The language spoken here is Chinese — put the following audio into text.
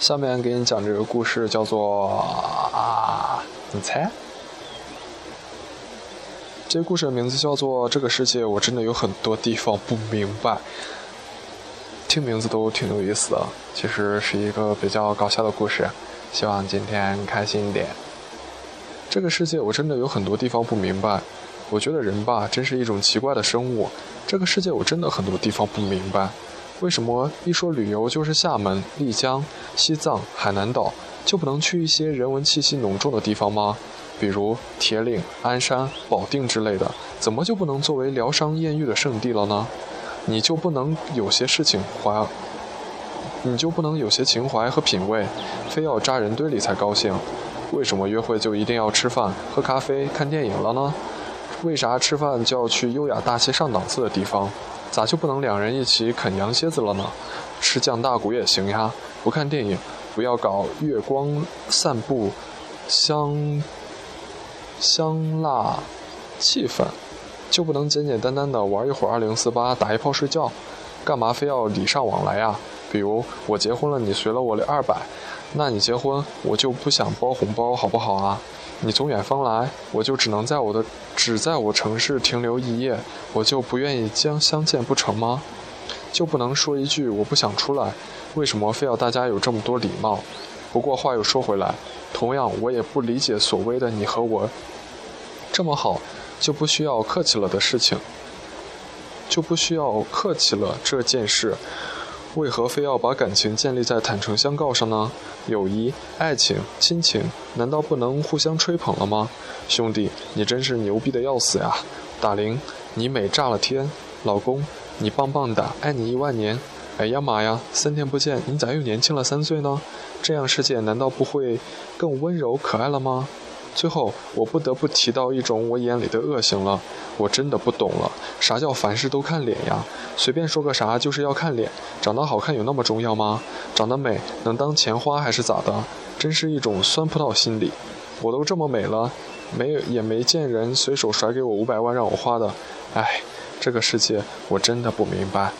下面给你讲这个故事，叫做啊，你猜？这个故事的名字叫做《这个世界我真的有很多地方不明白》。听名字都挺有意思的，其实是一个比较搞笑的故事。希望今天开心一点。这个世界我真的有很多地方不明白。我觉得人吧，真是一种奇怪的生物。这个世界我真的很多地方不明白。为什么一说旅游就是厦门、丽江、西藏、海南岛，就不能去一些人文气息浓重的地方吗？比如铁岭、鞍山、保定之类的，怎么就不能作为疗伤艳遇的圣地了呢？你就不能有些事情怀，你就不能有些情怀和品味，非要扎人堆里才高兴？为什么约会就一定要吃饭、喝咖啡、看电影了呢？为啥吃饭就要去优雅大气上档次的地方？咋就不能两人一起啃羊蝎子了呢？吃酱大骨也行呀。不看电影，不要搞月光散步，香香辣气氛，就不能简简单单的玩一会儿二零四八，打一炮睡觉？干嘛非要礼尚往来啊？比如我结婚了，你随了我二百，那你结婚我就不想包红包，好不好啊？你从远方来，我就只能在我的只在我城市停留一夜，我就不愿意将相见不成吗？就不能说一句我不想出来？为什么非要大家有这么多礼貌？不过话又说回来，同样我也不理解所谓的你和我这么好就不需要客气了的事情，就不需要客气了这件事。为何非要把感情建立在坦诚相告上呢？友谊、爱情、亲情，难道不能互相吹捧了吗？兄弟，你真是牛逼的要死呀！大玲，你美炸了天！老公，你棒棒的，爱你一万年！哎呀妈呀，三天不见，你咋又年轻了三岁呢？这样世界难道不会更温柔可爱了吗？最后，我不得不提到一种我眼里的恶行了。我真的不懂了，啥叫凡事都看脸呀？随便说个啥就是要看脸？长得好看有那么重要吗？长得美能当钱花还是咋的？真是一种酸葡萄心理。我都这么美了，没也没见人随手甩给我五百万让我花的。哎，这个世界我真的不明白。